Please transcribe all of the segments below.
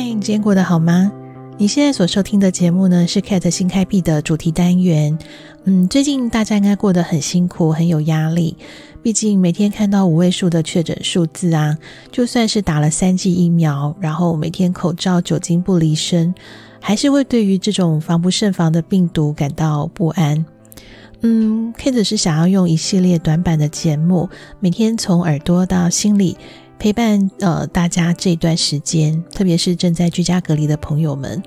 嗨，你今天过得好吗？你现在所收听的节目呢，是 Kate 新开辟的主题单元。嗯，最近大家应该过得很辛苦，很有压力。毕竟每天看到五位数的确诊数字啊，就算是打了三剂疫苗，然后每天口罩、酒精不离身，还是会对于这种防不胜防的病毒感到不安。嗯，Kate 是想要用一系列短版的节目，每天从耳朵到心里。陪伴呃大家这段时间，特别是正在居家隔离的朋友们，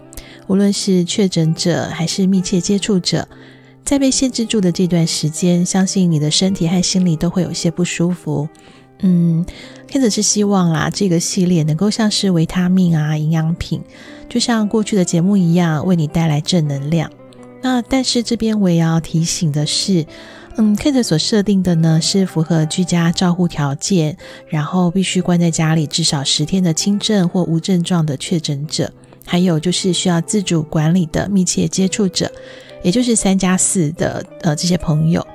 无论是确诊者还是密切接触者，在被限制住的这段时间，相信你的身体和心理都会有些不舒服。嗯，Kate 是希望啦，这个系列能够像是维他命啊、营养品，就像过去的节目一样，为你带来正能量。那但是这边我也要提醒的是。嗯，Kate 所设定的呢是符合居家照护条件，然后必须关在家里至少十天的轻症或无症状的确诊者，还有就是需要自主管理的密切接触者，也就是三加四的呃这些朋友。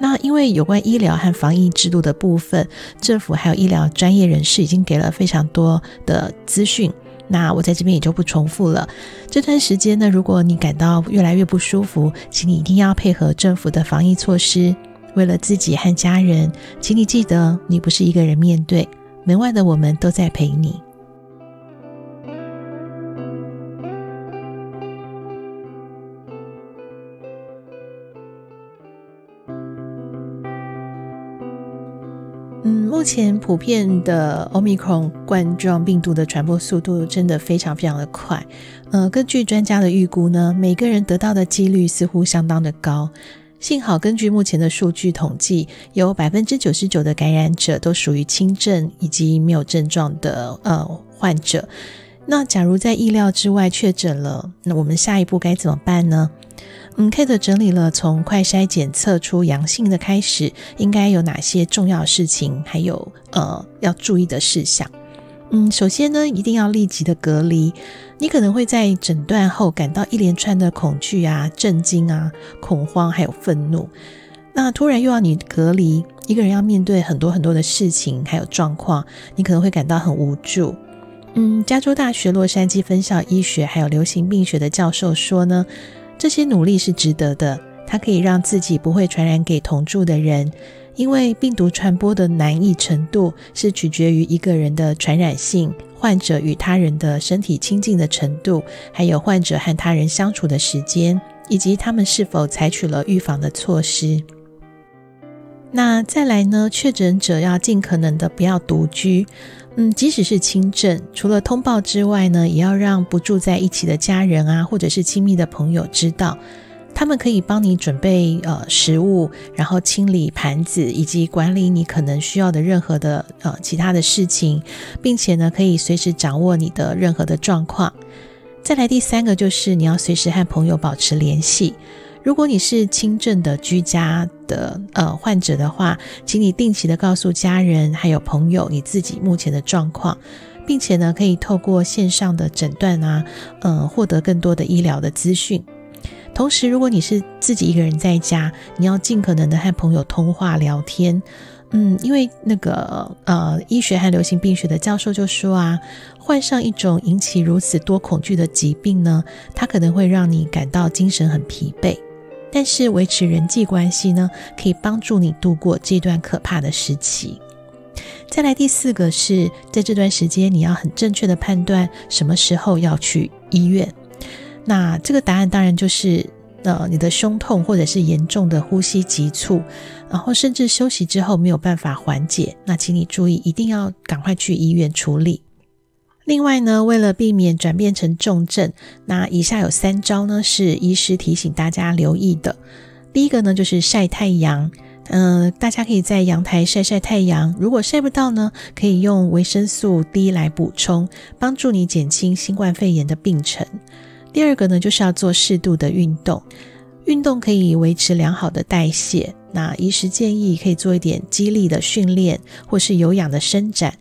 那因为有关医疗和防疫制度的部分，政府还有医疗专业人士已经给了非常多的资讯。那我在这边也就不重复了。这段时间呢，如果你感到越来越不舒服，请你一定要配合政府的防疫措施。为了自己和家人，请你记得，你不是一个人面对，门外的我们都在陪你。目前普遍的 Omicron 冠状病毒的传播速度真的非常非常的快。呃，根据专家的预估呢，每个人得到的几率似乎相当的高。幸好，根据目前的数据统计，有百分之九十九的感染者都属于轻症以及没有症状的呃患者。那假如在意料之外确诊了，那我们下一步该怎么办呢？嗯，Kate 整理了从快筛检测出阳性的开始，应该有哪些重要事情，还有呃要注意的事项。嗯，首先呢，一定要立即的隔离。你可能会在诊断后感到一连串的恐惧啊、震惊啊、恐慌，还有愤怒。那突然又要你隔离，一个人要面对很多很多的事情，还有状况，你可能会感到很无助。嗯，加州大学洛杉矶分校医学还有流行病学的教授说呢。这些努力是值得的，它可以让自己不会传染给同住的人，因为病毒传播的难易程度是取决于一个人的传染性、患者与他人的身体亲近的程度，还有患者和他人相处的时间，以及他们是否采取了预防的措施。那再来呢？确诊者要尽可能的不要独居。嗯，即使是轻症，除了通报之外呢，也要让不住在一起的家人啊，或者是亲密的朋友知道，他们可以帮你准备呃食物，然后清理盘子，以及管理你可能需要的任何的呃其他的事情，并且呢，可以随时掌握你的任何的状况。再来第三个就是你要随时和朋友保持联系。如果你是轻症的居家的呃患者的话，请你定期的告诉家人还有朋友你自己目前的状况，并且呢，可以透过线上的诊断啊，呃，获得更多的医疗的资讯。同时，如果你是自己一个人在家，你要尽可能的和朋友通话聊天，嗯，因为那个呃医学和流行病学的教授就说啊，患上一种引起如此多恐惧的疾病呢，它可能会让你感到精神很疲惫。但是维持人际关系呢，可以帮助你度过这段可怕的时期。再来第四个是，在这段时间你要很正确的判断什么时候要去医院。那这个答案当然就是，呃，你的胸痛或者是严重的呼吸急促，然后甚至休息之后没有办法缓解，那请你注意，一定要赶快去医院处理。另外呢，为了避免转变成重症，那以下有三招呢，是医师提醒大家留意的。第一个呢，就是晒太阳。嗯、大家可以在阳台晒晒太阳。如果晒不到呢，可以用维生素 D 来补充，帮助你减轻新冠肺炎的病程。第二个呢，就是要做适度的运动。运动可以维持良好的代谢。那医师建议可以做一点肌力的训练，或是有氧的伸展。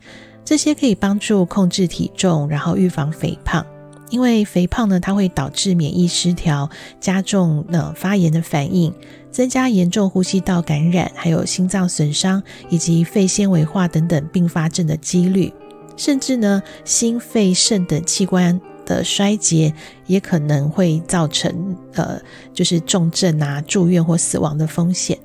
这些可以帮助控制体重，然后预防肥胖。因为肥胖呢，它会导致免疫失调，加重呢发炎的反应，增加严重呼吸道感染，还有心脏损伤以及肺纤维化等等并发症的几率。甚至呢，心肺肾等器官的衰竭也可能会造成呃，就是重症啊、住院或死亡的风险。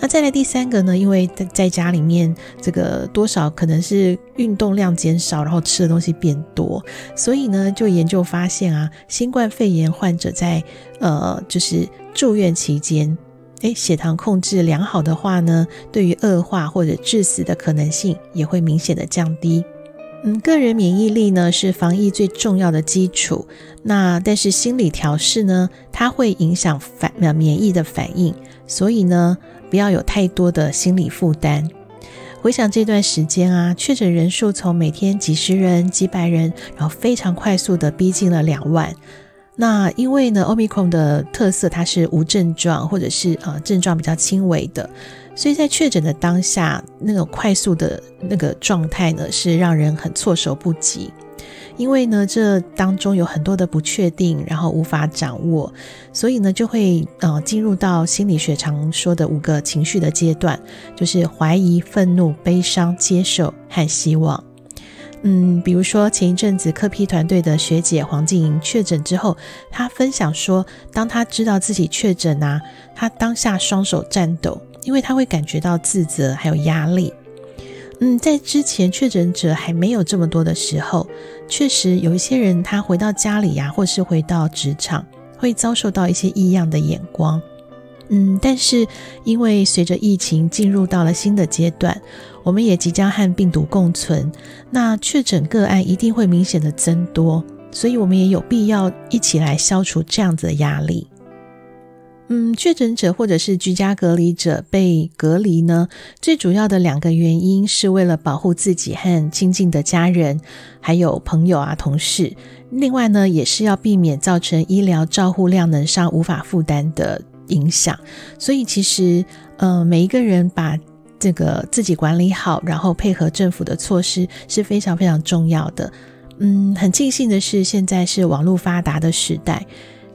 那再来第三个呢，因为在在家里面，这个多少可能是运动量减少，然后吃的东西变多，所以呢，就研究发现啊，新冠肺炎患者在呃，就是住院期间，诶，血糖控制良好的话呢，对于恶化或者致死的可能性也会明显的降低。嗯，个人免疫力呢是防疫最重要的基础。那但是心理调试呢，它会影响反呃免疫的反应，所以呢，不要有太多的心理负担。回想这段时间啊，确诊人数从每天几十人、几百人，然后非常快速的逼近了两万。那因为呢，Omicron 的特色，它是无症状或者是呃症状比较轻微的。所以在确诊的当下，那种快速的那个状态呢，是让人很措手不及。因为呢，这当中有很多的不确定，然后无法掌握，所以呢，就会呃进入到心理学常说的五个情绪的阶段，就是怀疑、愤怒、悲伤、接受和希望。嗯，比如说前一阵子柯 P 团队的学姐黄静莹确诊之后，她分享说，当她知道自己确诊啊，她当下双手颤抖。因为她会感觉到自责还有压力，嗯，在之前确诊者还没有这么多的时候，确实有一些人他回到家里呀、或是回到职场，会遭受到一些异样的眼光，嗯，但是因为随着疫情进入到了新的阶段，我们也即将和病毒共存，那确诊个案一定会明显的增多，所以我们也有必要一起来消除这样子的压力。嗯，确诊者或者是居家隔离者被隔离呢，最主要的两个原因是为了保护自己和亲近的家人，还有朋友啊、同事。另外呢，也是要避免造成医疗照护量能上无法负担的影响。所以其实，呃，每一个人把这个自己管理好，然后配合政府的措施是非常非常重要的。嗯，很庆幸的是，现在是网络发达的时代。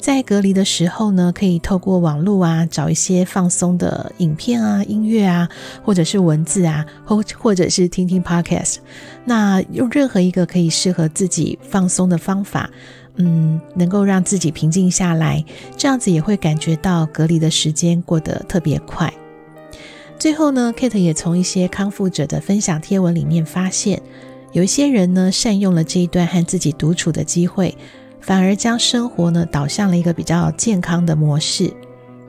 在隔离的时候呢，可以透过网络啊，找一些放松的影片啊、音乐啊，或者是文字啊，或或者是听听 podcast。那用任何一个可以适合自己放松的方法，嗯，能够让自己平静下来，这样子也会感觉到隔离的时间过得特别快。最后呢，Kate 也从一些康复者的分享贴文里面发现，有一些人呢，善用了这一段和自己独处的机会。反而将生活呢导向了一个比较健康的模式，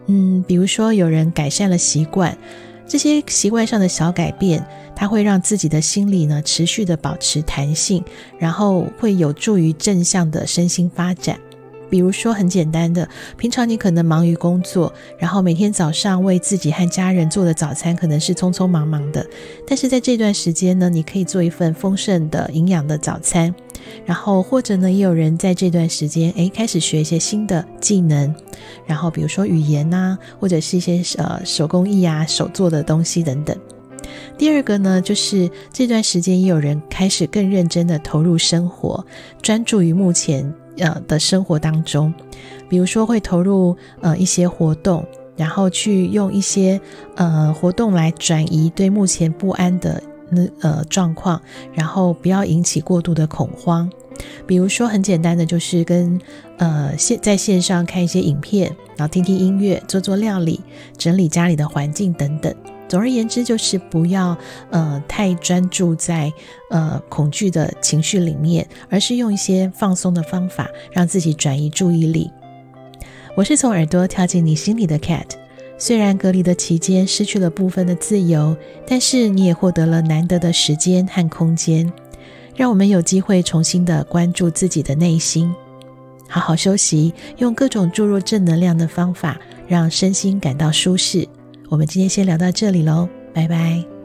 嗯，比如说有人改善了习惯，这些习惯上的小改变，它会让自己的心理呢持续的保持弹性，然后会有助于正向的身心发展。比如说很简单的，平常你可能忙于工作，然后每天早上为自己和家人做的早餐可能是匆匆忙忙的，但是在这段时间呢，你可以做一份丰盛的营养的早餐，然后或者呢，也有人在这段时间诶开始学一些新的技能，然后比如说语言呐，或者是一些呃手工艺啊、手做的东西等等。第二个呢，就是这段时间也有人开始更认真的投入生活，专注于目前。呃的生活当中，比如说会投入呃一些活动，然后去用一些呃活动来转移对目前不安的那呃状况，然后不要引起过度的恐慌。比如说很简单的，就是跟呃线在线上看一些影片，然后听听音乐，做做料理，整理家里的环境等等。总而言之，就是不要呃太专注在呃恐惧的情绪里面，而是用一些放松的方法，让自己转移注意力。我是从耳朵跳进你心里的 Cat，虽然隔离的期间失去了部分的自由，但是你也获得了难得的时间和空间，让我们有机会重新的关注自己的内心，好好休息，用各种注入正能量的方法，让身心感到舒适。我们今天先聊到这里喽，拜拜。